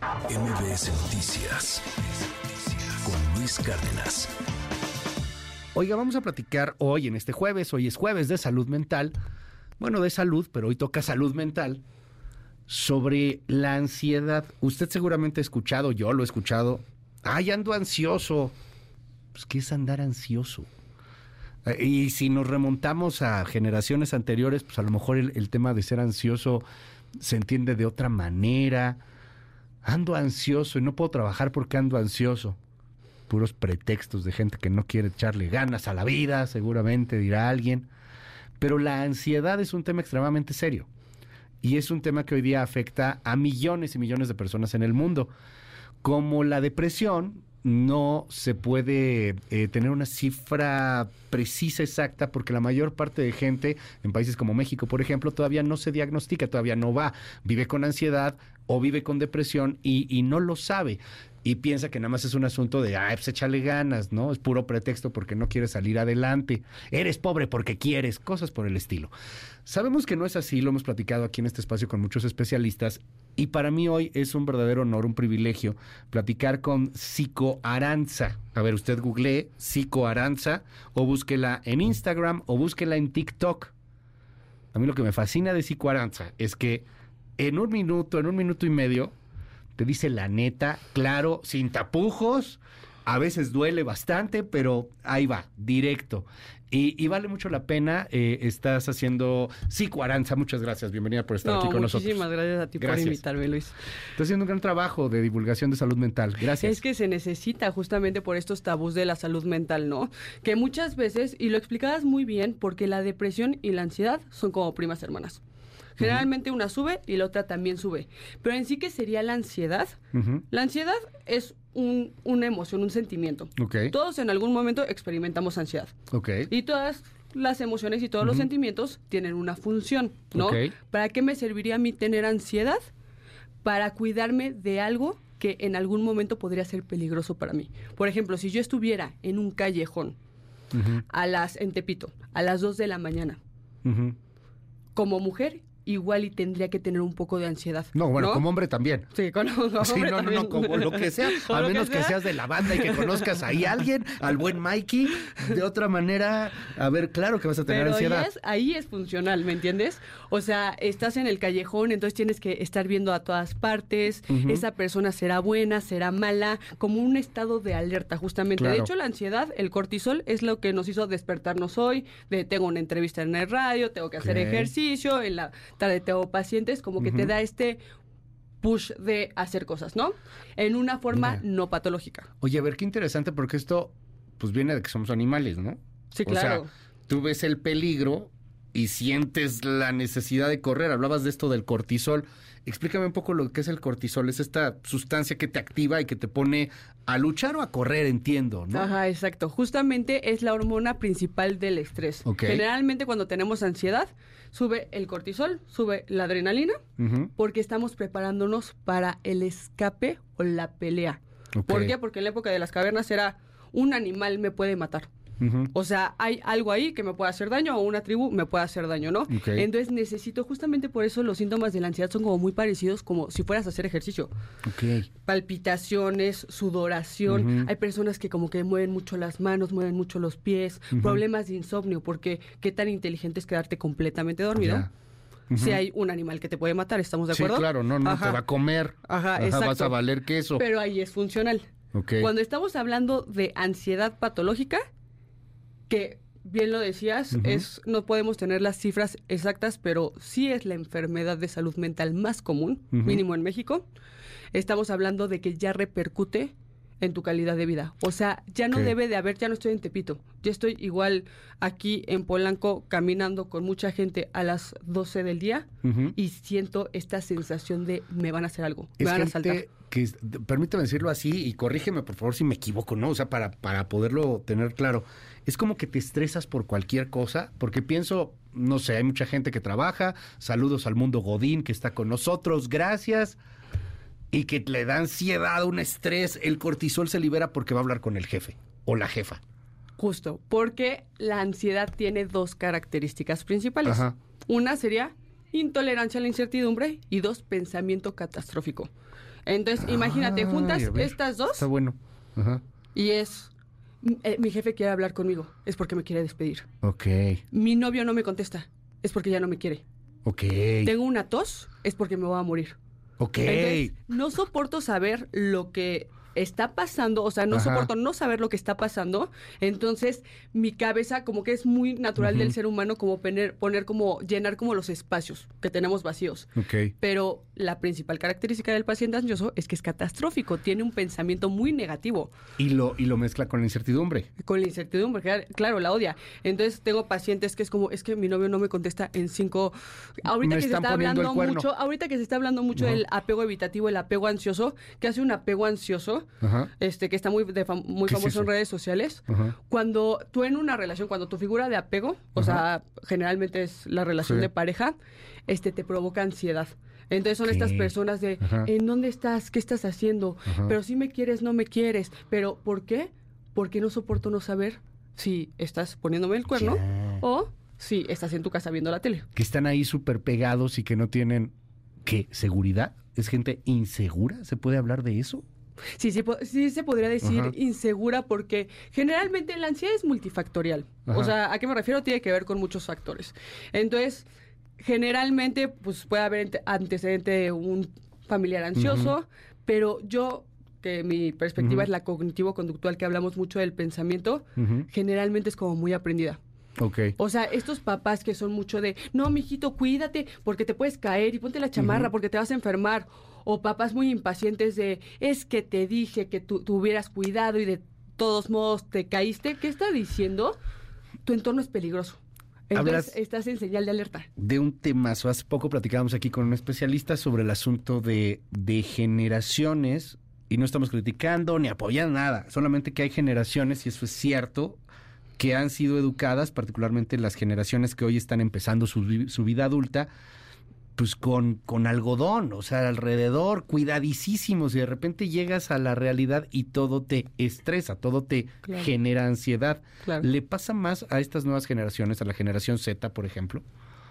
MBS Noticias con Luis Cárdenas. Oiga, vamos a platicar hoy, en este jueves, hoy es jueves de salud mental, bueno, de salud, pero hoy toca salud mental, sobre la ansiedad. Usted seguramente ha escuchado, yo lo he escuchado, ay, ando ansioso. Pues, ¿qué es andar ansioso? Eh, Y si nos remontamos a generaciones anteriores, pues a lo mejor el, el tema de ser ansioso se entiende de otra manera. Ando ansioso y no puedo trabajar porque ando ansioso. Puros pretextos de gente que no quiere echarle ganas a la vida, seguramente dirá alguien. Pero la ansiedad es un tema extremadamente serio. Y es un tema que hoy día afecta a millones y millones de personas en el mundo. Como la depresión, no se puede eh, tener una cifra precisa, exacta, porque la mayor parte de gente en países como México, por ejemplo, todavía no se diagnostica, todavía no va, vive con ansiedad o vive con depresión y, y no lo sabe. Y piensa que nada más es un asunto de, ay, pues échale ganas, ¿no? Es puro pretexto porque no quieres salir adelante. Eres pobre porque quieres, cosas por el estilo. Sabemos que no es así, lo hemos platicado aquí en este espacio con muchos especialistas y para mí hoy es un verdadero honor, un privilegio platicar con Psico Aranza. A ver, usted googlee Psico Aranza o búsquela en Instagram o búsquela en TikTok. A mí lo que me fascina de Psico Aranza es que en un minuto, en un minuto y medio, te dice la neta, claro, sin tapujos. A veces duele bastante, pero ahí va, directo. Y, y vale mucho la pena. eh, estás haciendo Psico Aranza. Muchas gracias. Bienvenida por estar No, aquí con nosotros. muchísimas gracias a ti Gracias. por invitarme, Luis. Estás haciendo un gran trabajo de divulgación de salud mental. Gracias. Es que se necesita justamente por estos tabús de la salud mental, ¿no? Que muchas veces, y lo explicabas muy bien, porque la depresión y la ansiedad son como primas hermanas. Generalmente una sube y la otra también sube. Pero en sí que sería la ansiedad. La ansiedad es un- una emoción, un sentimiento. Todos en algún momento experimentamos ansiedad. Y todas las emociones y todos los sentimientos tienen una función, ¿no? ¿Para qué me serviría a mí tener ansiedad? Para cuidarme de algo que en algún momento podría ser peligroso para mí. Por ejemplo, si yo estuviera en un callejón a las en Tepito, a las 2 de la mañana, como mujer igual y tendría que tener un poco de ansiedad. No, bueno, como hombre también. Sí, con, como Sí, hombre no, no, también. no, como lo que sea, Como a lo menos que, sea. seas de la banda y que conozcas ahí a alguien, al buen Mikey. De otra manera, a ver, claro que vas a tener Pero ansiedad. es- ahí es funcional, ¿me entiendes? O sea, estás en el callejón, entonces tienes que estar viendo a todas partes, esa persona será buena, será mala, como un estado de alerta justamente. Claro. De hecho, la ansiedad, el cortisol, es lo que nos hizo despertarnos hoy, de tengo una entrevista en el radio, tengo que hacer ejercicio, en la tarde tengo pacientes, como que te da este push de hacer cosas, ¿no? En una forma Mira. no patológica. Oye, a ver, qué interesante, porque esto, pues viene de que somos animales, ¿no? Sí, O sea, claro. tú ves el peligro y sientes la necesidad de correr. Hablabas de esto del cortisol. Explícame un poco lo que es el cortisol. Es esta sustancia que te activa y que te pone a luchar o a correr, entiendo, ¿no? Ajá, exacto. Justamente es la hormona principal del estrés. Generalmente cuando tenemos ansiedad, sube el cortisol, sube la adrenalina, porque estamos preparándonos para el escape o la pelea. ¿Por qué? Porque en la época de las cavernas era un animal me puede matar. O sea, hay algo ahí que me puede hacer daño o una tribu me puede hacer daño, ¿no? Entonces necesito, justamente por eso los síntomas de la ansiedad son como muy parecidos como si fueras a hacer ejercicio Ok. palpitaciones, sudoración. Hay personas que como que mueven mucho las manos, mueven mucho los pies, problemas de insomnio, porque qué tan inteligente es quedarte completamente dormido. Si hay un animal que te puede matar, ¿estamos de Sí, acuerdo? claro, no, no, Ajá. te va a comer. Ajá, vas exacto. a valer queso. Pero ahí es funcional. Ok. Cuando estamos hablando de ansiedad patológica, que bien lo decías, es no podemos tener las cifras exactas, pero sí es la enfermedad de salud mental más común, mínimo en México. Estamos hablando de que ya repercute en tu calidad de vida. O sea, ya no debe de haber, ya no estoy en Tepito, ya estoy igual aquí en Polanco caminando con mucha gente a las 12 del día y siento esta sensación de me van a hacer algo, Es me van a saltar. que, permítame decirlo así y corrígeme por favor si me equivoco, ¿no? O sea, para, para poderlo tener claro. Es como que te estresas por cualquier cosa, porque pienso, no sé, hay mucha gente que trabaja, saludos al mundo Godín que está con nosotros, gracias, y que le da ansiedad, un estrés, el cortisol se libera porque va a hablar con el jefe o la jefa. Justo, porque la ansiedad tiene dos características principales. Ajá. Una sería intolerancia a la incertidumbre y dos, pensamiento catastrófico. Entonces, imagínate, juntas ver, estas dos Está bueno. Ajá. y es, "M- eh, mi jefe quiere hablar conmigo, es porque me quiere despedir. Ok. Mi novio no me contesta, es porque ya no me quiere. Ok. Tengo una tos, es porque me voy a morir. Ok. No soporto saber lo que está pasando, o sea, no Ajá. soporto no saber lo que está pasando. Entonces, mi cabeza como que es muy natural del ser humano como poner, poner como llenar como los espacios que tenemos vacíos. Ok. Pero la principal característica del paciente ansioso es que es catastrófico, tiene un pensamiento muy negativo Y lo, y lo mezcla con la incertidumbre. con la incertidumbre, claro, la odia. Entonces tengo pacientes que es como, es que mi novio no me contesta en cinco. Ahorita Me que se está hablando mucho, ahorita que se está hablando mucho del apego evitativo, el apego ansioso, que hace un apego ansioso, Ajá. este, que está muy, de fam- muy ¿Qué es famoso en redes sociales. Ajá. Cuando tú en una relación, cuando tu figura de apego, o sea, generalmente es la relación Sí. de pareja, este te provoca ansiedad. Entonces son estas personas de. ¿en dónde estás? ¿Qué estás haciendo? Pero si me quieres, no me quieres. Pero ¿por qué? Porque no soporto no saber si estás poniéndome el cuerno o si estás en tu casa viendo la tele. Que están ahí súper pegados y que no tienen, ¿qué? ¿Seguridad? ¿Es gente insegura? ¿Se puede hablar de eso? Sí, sí, sí se podría decir Ajá. insegura porque generalmente la ansiedad es multifactorial. Ajá. O sea, ¿a qué me refiero? Tiene que ver con muchos factores. Entonces, generalmente, pues puede haber ante- antecedente de un familiar ansioso, pero yo, que mi perspectiva es la cognitivo-conductual, que hablamos mucho del pensamiento, generalmente es como muy aprendida. Ok. O sea, estos papás que son mucho de, no, mijito, cuídate porque te puedes caer y ponte la chamarra porque te vas a enfermar. O papás muy impacientes de, es que te dije que tú tuvieras cuidado y de todos modos te caíste. ¿Qué está diciendo? Tu entorno es peligroso. Entonces estás en señal de alerta. de un temazo. Hace poco platicábamos aquí con un especialista sobre el asunto de, de generaciones y no estamos criticando ni apoyando nada, solamente que hay generaciones, y eso es cierto, que han sido educadas, particularmente las generaciones que hoy están empezando su vida adulta, pues con, con algodón, o sea, alrededor, cuidadísimos, y de repente llegas a la realidad y todo te estresa, todo te Claro. genera ansiedad. Claro. ¿Le pasa más a estas nuevas generaciones, a la generación Z, por ejemplo?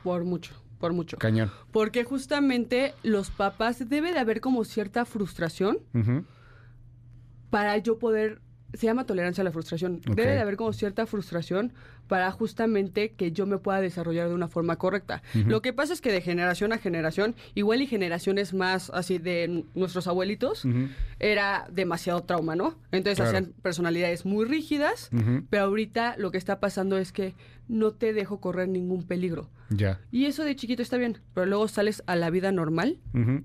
Por mucho, por mucho. Cañón. Porque justamente los papás debe de haber como cierta frustración para yo poder se llama tolerancia a la frustración. Debe de haber como cierta frustración para justamente que yo me pueda desarrollar de una forma correcta. Lo que pasa es que de generación a generación, igual y generaciones más así de nuestros abuelitos, era demasiado trauma, ¿no? Entonces Claro. hacían personalidades muy rígidas, pero ahorita lo que está pasando es que no te dejo correr ningún peligro. Ya. Y eso de chiquito está bien, pero luego sales a la vida normal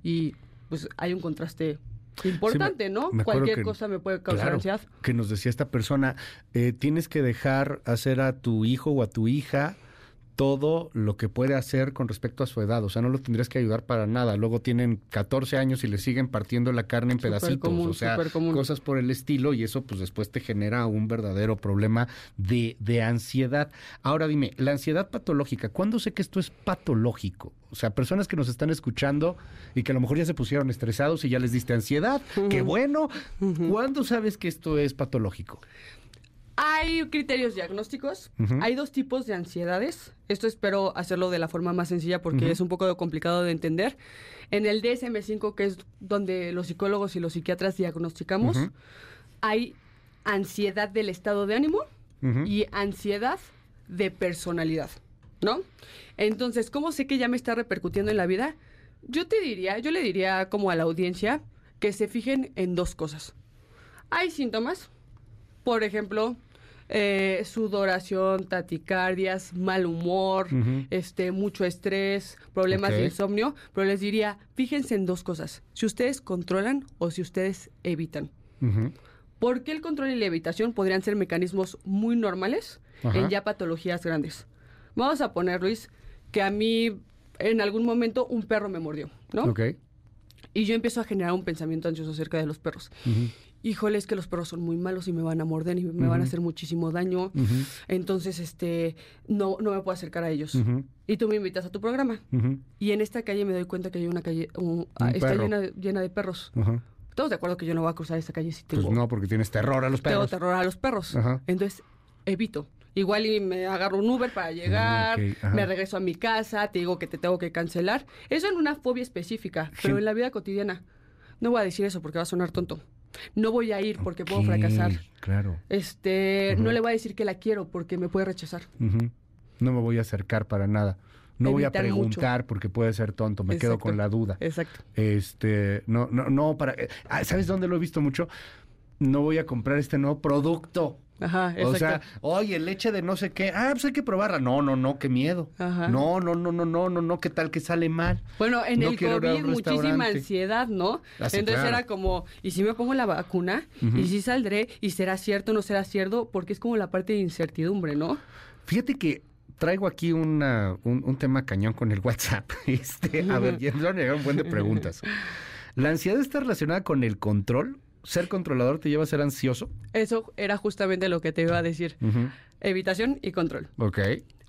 y pues hay un contraste importante, ¿no? me Cualquier que- cosa me puede causar Claro, ansiedad. que nos decía esta persona, eh, tienes que dejar hacer a tu hijo o a tu hija todo lo que puede hacer con respecto a su edad. O sea, no lo tendrías que ayudar para nada. Luego tienen 14 años y le siguen partiendo la carne en pedacitos. común, o sea, cosas por el estilo y eso pues después te genera un verdadero problema de, de ansiedad. Ahora dime, la ansiedad patológica, ¿cuándo sé que esto es patológico? O sea, personas que nos están escuchando y que a lo mejor ya se pusieron estresados y ya les diste ansiedad, qué bueno. ¿Cuándo sabes que esto es patológico? Hay criterios diagnósticos. Hay dos tipos de ansiedades. Esto espero hacerlo de la forma más sencilla porque es un poco complicado de entender. En el DSM5, que es donde los psicólogos y los psiquiatras diagnosticamos, hay ansiedad del estado de ánimo y ansiedad de personalidad, ¿no? Entonces, ¿cómo sé que ya me está repercutiendo en la vida? Yo te diría, yo le diría como a la audiencia que se fijen en dos cosas. Hay síntomas, por ejemplo, eh, sudoración, taticardias, mal humor, este, mucho estrés, problemas de insomnio, pero les diría, fíjense en dos cosas, si ustedes controlan o si ustedes evitan. Ujú. Porque el control y la evitación podrían ser mecanismos muy normales Ajá. en ya patologías grandes. Vamos a poner, Luis, que a mí en algún momento un perro me mordió, ¿no? Ok. Y yo empiezo a generar un pensamiento ansioso acerca de los perros. Ujú. Híjole, es que los perros son muy malos y me van a morder y me van a hacer muchísimo daño. Entonces, este, no, no me puedo acercar a ellos. Y tú me invitas a tu programa. Y en esta calle me doy cuenta que hay una calle, un- ah, está llena, llena de perros. Estamos de acuerdo que yo no voy a cruzar esta calle si tengo, Pues no, porque tienes terror a los tengo perros. terror a los perros. Ajá. Entonces, evito. Igual y me agarro un Uber para llegar, ok, ajá. me regreso a mi casa, te digo que te tengo que cancelar. Eso en una fobia específica, pero en la vida cotidiana. no voy a decir eso porque va a sonar tonto. No voy a ir porque puedo fracasar. Claro. Este, no le voy a decir que la quiero porque me puede rechazar. No me voy a acercar para nada. No voy a mucho. preguntar porque puede ser tonto. Me quedo con la duda. Exacto. Este, no, no, no, para. eh, ah, ¿Sabes dónde lo he visto mucho? No voy a comprar este nuevo producto. Ajá, exacto. O sea, oye, leche de no sé qué. Ah, pues hay que probarla. No, no, no, qué miedo. Ajá. No, no, no, no, no, no, no, qué tal que sale mal. Bueno, en No el COVID muchísima ansiedad, ¿no? Ah, Entonces claro. era como, ¿y si me pongo la vacuna? ¿Y si saldré? ¿Y será cierto o no será cierto? Porque es como la parte de incertidumbre, ¿no? Fíjate que traigo aquí una, un, un tema cañón con el WhatsApp. Este, a ver, ya me van a llegar un buen de preguntas. ¿La ansiedad está relacionada con el control? ¿Ser controlador te lleva a ser ansioso? Eso era justamente lo que te iba a decir. Evitación y control. Ok.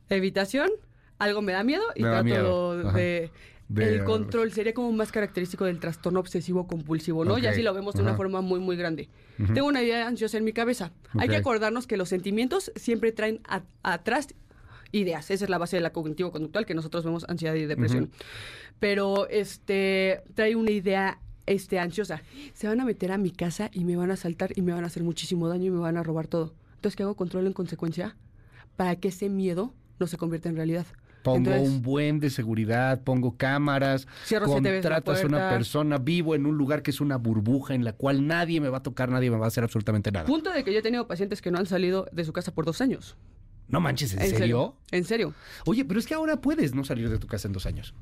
Evitación, algo me da miedo y Me trato miedo. De... De- el control sería como más característico del trastorno obsesivo compulsivo, ¿no? Y así lo vemos de una forma muy, muy grande. Tengo una idea ansiosa en mi cabeza. Hay que acordarnos que los sentimientos siempre traen a- atrás ideas. Esa es la base de la cognitivo-conductual, que nosotros vemos ansiedad y depresión. Pero este trae una idea este, ansiosa. Se van a meter a mi casa y me van a asaltar y me van a hacer muchísimo daño y me van a robar todo. Entonces, ¿qué hago? Control en consecuencia para que ese miedo no se convierta en realidad. Pongo Entonces, un buen de seguridad, pongo cámaras, contratas a una persona, vivo en un lugar que es una burbuja en la cual nadie me va a tocar, nadie me va a hacer absolutamente nada. Punto de que yo he tenido pacientes que no han salido de su casa por dos años. No manches, ¿en, serio? En serio. Oye, pero es que ahora puedes no salir de tu casa en dos años.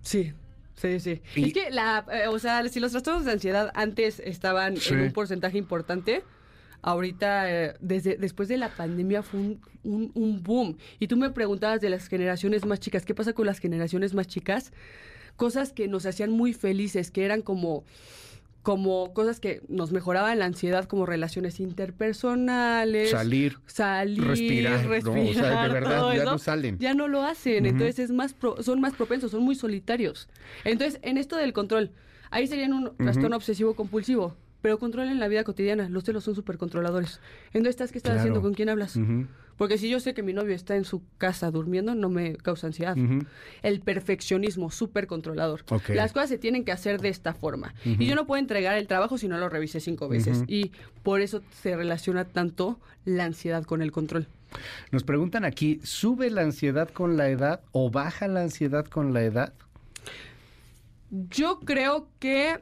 Sí. Sí, sí. Y- Es que la, eh, o sea, si los trastornos de ansiedad antes estaban Sí. en un porcentaje importante, ahorita, eh, desde después de la pandemia fue un, un- un boom. Y tú me preguntabas de las generaciones más chicas, ¿qué pasa con las generaciones más chicas? Cosas que nos hacían muy felices, que eran como como cosas que nos mejoraban la ansiedad, como relaciones interpersonales, Salir, salir, respirar, respirar, ¿no? O sea, de verdad, ya eso, no salen. Ya no lo hacen, entonces es más pro- son más propensos, son muy solitarios. Entonces, en esto del control, ahí serían un trastorno obsesivo compulsivo, pero control en la vida cotidiana, los celos son súper controladores. Entonces, ¿estás qué estás Claro. haciendo? ¿Con quién hablas? Porque si yo sé que mi novio está en su casa durmiendo, no me causa ansiedad. El perfeccionismo, súper controlador. Las cosas se tienen que hacer de esta forma. Y yo no puedo entregar el trabajo si no lo revisé cinco veces. Y por eso se relaciona tanto la ansiedad con el control. Nos preguntan aquí, ¿sube la ansiedad con la edad o baja la ansiedad con la edad? Yo creo que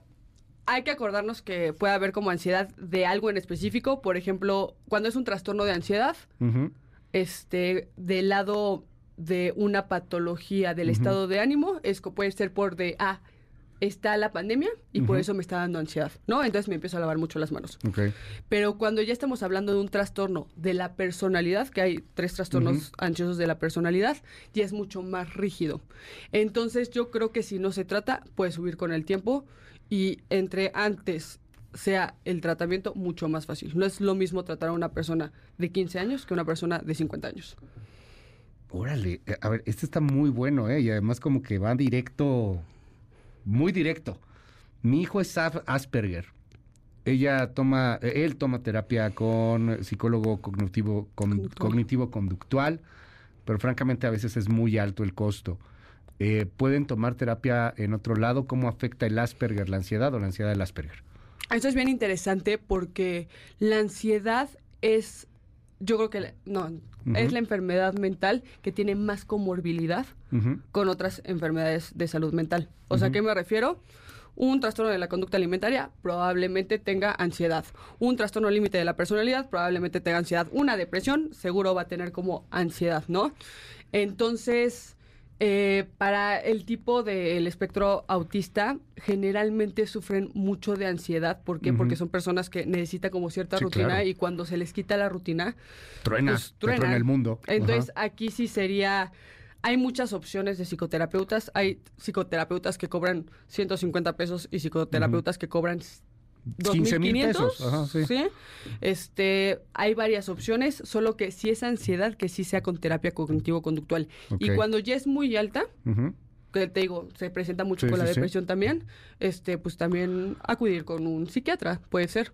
hay que acordarnos que puede haber como ansiedad de algo en específico. Por ejemplo, cuando es un trastorno de ansiedad, este, del lado de una patología del estado de ánimo, es que puede ser por de, ah, está la pandemia y por eso me está dando ansiedad, ¿no? Entonces me empiezo a lavar mucho las manos. ok. Pero cuando ya estamos hablando de un trastorno de la personalidad, que hay tres trastornos Ujú. ansiosos de la personalidad, ya es mucho más rígido. Entonces yo creo que si no se trata, puede subir con el tiempo y entre antes sea el tratamiento mucho más fácil. No es lo mismo tratar a una persona de 15 años que una persona de 50 años. Órale, eh, a ver, este está muy bueno, ¿eh? Y además como que va directo, muy directo. Mi hijo es Asperger. Ella toma, eh, él toma terapia con psicólogo cognitivo, con- cognitivo conductual, pero francamente a veces es muy alto el costo. Eh, ¿Pueden tomar terapia en otro lado? ¿Cómo afecta el Asperger, la ansiedad o la ansiedad del Asperger? Esto es bien interesante porque la ansiedad es, yo creo que, la- no, es la enfermedad mental que tiene más comorbilidad con otras enfermedades de salud mental. O sea, ¿a Ujú. qué me refiero? Un trastorno de la conducta alimentaria probablemente tenga ansiedad. Un trastorno límite de la personalidad probablemente tenga ansiedad. Una depresión seguro va a tener como ansiedad, ¿no? Entonces, eh, para el tipo del espectro autista, generalmente sufren mucho de ansiedad. ¿Por qué? Porque son personas que necesitan como cierta Sí, rutina claro. y cuando se les quita la rutina, Truena, pues, truena truena. el mundo. entonces, aquí sí sería. Hay muchas opciones de psicoterapeutas. Hay psicoterapeutas que cobran 150 pesos y psicoterapeutas que cobran 15,000 2.500. pesos, ajá, sí. Este, hay varias opciones, solo que si es ansiedad, que sí sea con terapia cognitivo-conductual. Y cuando ya es muy alta, que te digo, se presenta mucho Sí, con la sí, depresión también, este, pues también acudir con un psiquiatra, puede ser.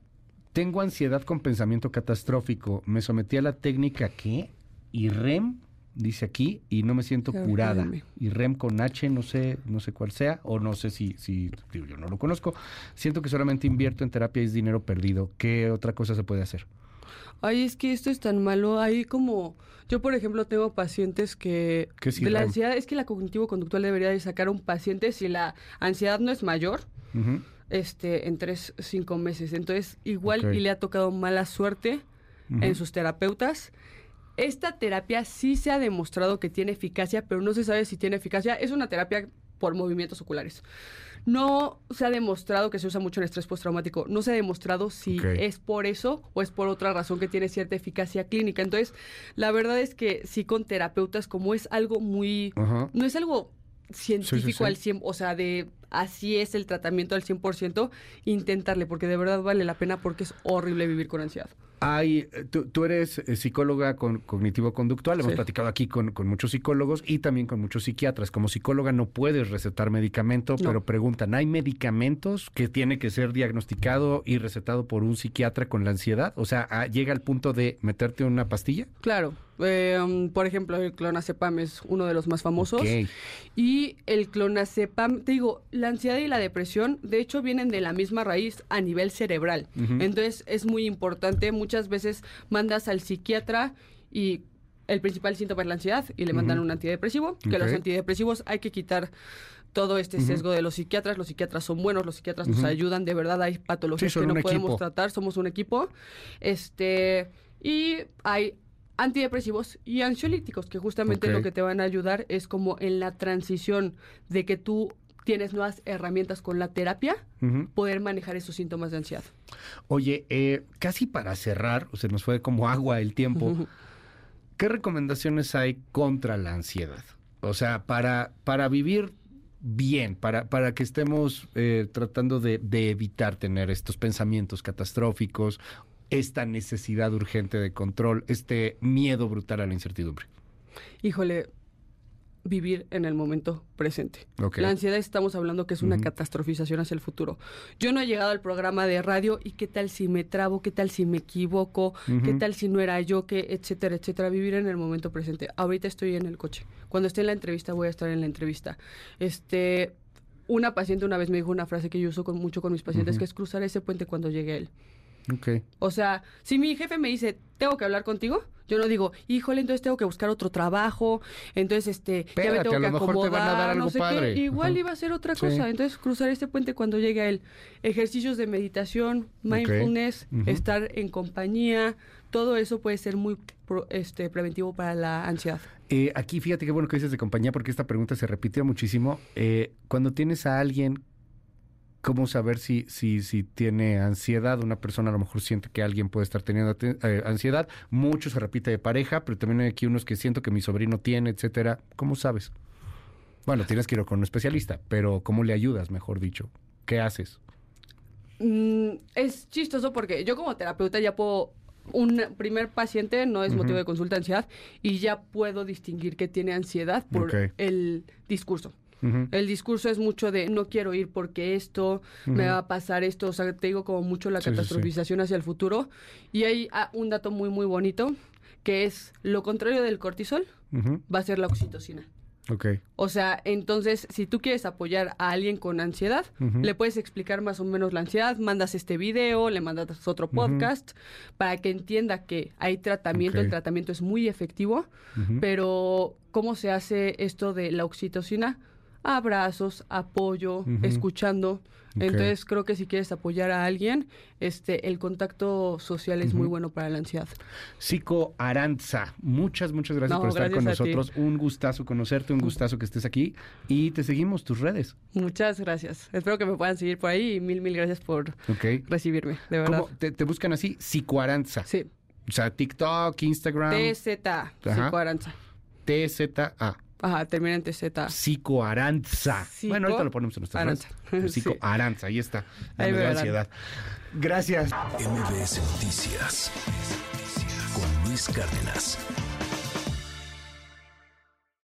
Tengo ansiedad con pensamiento catastrófico. Me sometí a la técnica ¿qué? IREM dice aquí, y no me siento curada. Y REM con H, no sé, no sé cuál sea, o no sé si, si digo, yo no lo conozco. Siento que solamente invierto en terapia y es dinero perdido. ¿Qué otra cosa se puede hacer? Ay, es que esto es tan malo. Hay como. Yo, por ejemplo, tengo pacientes que. ¿Qué es de la ansiedad, es que la cognitivo-conductual debería de sacar a un paciente si la ansiedad no es mayor. Este, en tres, cinco meses. Entonces, igual y le ha tocado mala suerte en sus terapeutas. Esta terapia sí se ha demostrado que tiene eficacia, pero no se sabe si tiene eficacia. Es una terapia por movimientos oculares. No se ha demostrado que se usa mucho en estrés postraumático. No se ha demostrado si es por eso o es por otra razón que tiene cierta eficacia clínica. Entonces, la verdad es que sí con terapeutas, como es algo muy... No es algo científico sí. al 100, o sea, de así es el tratamiento al 100%, intentarle, porque de verdad vale la pena porque es horrible vivir con ansiedad. Hay, eh, tú, tú eres eh, psicóloga con cognitivo-conductual, hemos Sí. platicado aquí con, con muchos psicólogos y también con muchos psiquiatras. Como psicóloga no puedes recetar medicamento, No. pero preguntan, ¿hay medicamentos que tiene que ser diagnosticado y recetado por un psiquiatra con la ansiedad? O sea, ah, ¿llega al punto de meterte una pastilla? Claro, eh, um, por ejemplo, el clonazepam es uno de los más famosos. Y el clonazepam, te digo, la ansiedad y la depresión, de hecho, vienen de la misma raíz a nivel cerebral. Entonces, es muy importante. Muchas veces mandas al psiquiatra y el principal síntoma es la ansiedad y le mandan un antidepresivo. Que los antidepresivos hay que quitar todo este sesgo de los psiquiatras. Los psiquiatras son buenos, los psiquiatras nos ayudan. De verdad, hay patologías Sí, que no podemos equipo. tratar. Somos un equipo. Este. Y hay antidepresivos y ansiolíticos, que justamente lo que te van a ayudar es como en la transición de que tú tienes nuevas herramientas con la terapia, poder manejar esos síntomas de ansiedad. Oye, eh, casi para cerrar, se nos fue como agua el tiempo. ¿Qué recomendaciones hay contra la ansiedad? O sea, para, para vivir bien, para, para que estemos eh, tratando de, de evitar tener estos pensamientos catastróficos, esta necesidad urgente de control, este miedo brutal a la incertidumbre. Híjole, vivir en el momento presente. La ansiedad estamos hablando que es una catastrofización hacia el futuro. Yo no he llegado al programa de radio y qué tal si me trabo, qué tal si me equivoco, qué tal si no era yo, que etcétera, etcétera. Vivir en el momento presente. Ahorita estoy en el coche. Cuando esté en la entrevista voy a estar en la entrevista. Este, una paciente una vez me dijo una frase que yo uso con, mucho con mis pacientes, que es cruzar ese puente cuando llegue él. Ok. O sea, si mi jefe me dice, tengo que hablar contigo, yo no digo, híjole, entonces tengo que buscar otro trabajo, entonces este, ya me tengo a que te acomodar, van a dar no sé padre. qué. Igual Ajá. iba a ser otra Sí. cosa. Entonces, cruzar este puente cuando llegue a él. Ejercicios de meditación, mindfulness, estar en compañía, todo eso puede ser muy pro- este, preventivo para la ansiedad. Eh, aquí fíjate qué bueno que dices de compañía porque esta pregunta se repitió muchísimo. Eh, cuando tienes a alguien, ¿cómo saber si, si, si tiene ansiedad? Una persona a lo mejor siente que alguien puede estar teniendo eh, ansiedad. Mucho se repite de pareja, pero también hay aquí unos que siento que mi sobrino tiene, etcétera. ¿Cómo sabes? Bueno, tienes que ir con un especialista, pero ¿cómo le ayudas, mejor dicho? ¿Qué haces? Mm, es chistoso porque yo como terapeuta ya puedo un primer paciente no es motivo de consulta de ansiedad y ya puedo distinguir que tiene ansiedad por el discurso. El discurso es mucho de no quiero ir porque esto, me va a pasar esto, o sea, te digo como mucho la Sí, sí, sí. catastrofización hacia el futuro. Y hay ah, un dato muy, muy bonito, que es lo contrario del cortisol, va a ser la oxitocina. Ok. O sea, entonces, si tú quieres apoyar a alguien con ansiedad, le puedes explicar más o menos la ansiedad, mandas este video, le mandas otro podcast, para que entienda que hay tratamiento, el tratamiento es muy efectivo, pero ¿cómo se hace esto de la oxitocina? Abrazos, apoyo, escuchando. Entonces creo que si quieres apoyar a alguien, este, el contacto social es muy bueno para la ansiedad. Psico Aranza, muchas, muchas gracias No, por estar con ti. nosotros. Un gustazo conocerte, un gustazo que estés aquí y te seguimos tus redes. Muchas gracias. Espero que me puedan seguir por ahí y mil, mil gracias por recibirme, de verdad. ¿Cómo te, te buscan así? Psicoaranza. Sí. O sea, TikTok, Instagram, TZ, Ajá. psicoaranza. TZA. Ajá, termina en TZ. Psicoaranza. Psico- Bueno, ahorita lo ponemos en nuestras Aranza. redes. Sí. Psicoaranza, ahí está. Ahí me verán. ansiedad. Gracias. MBS Noticias con Luis Cárdenas.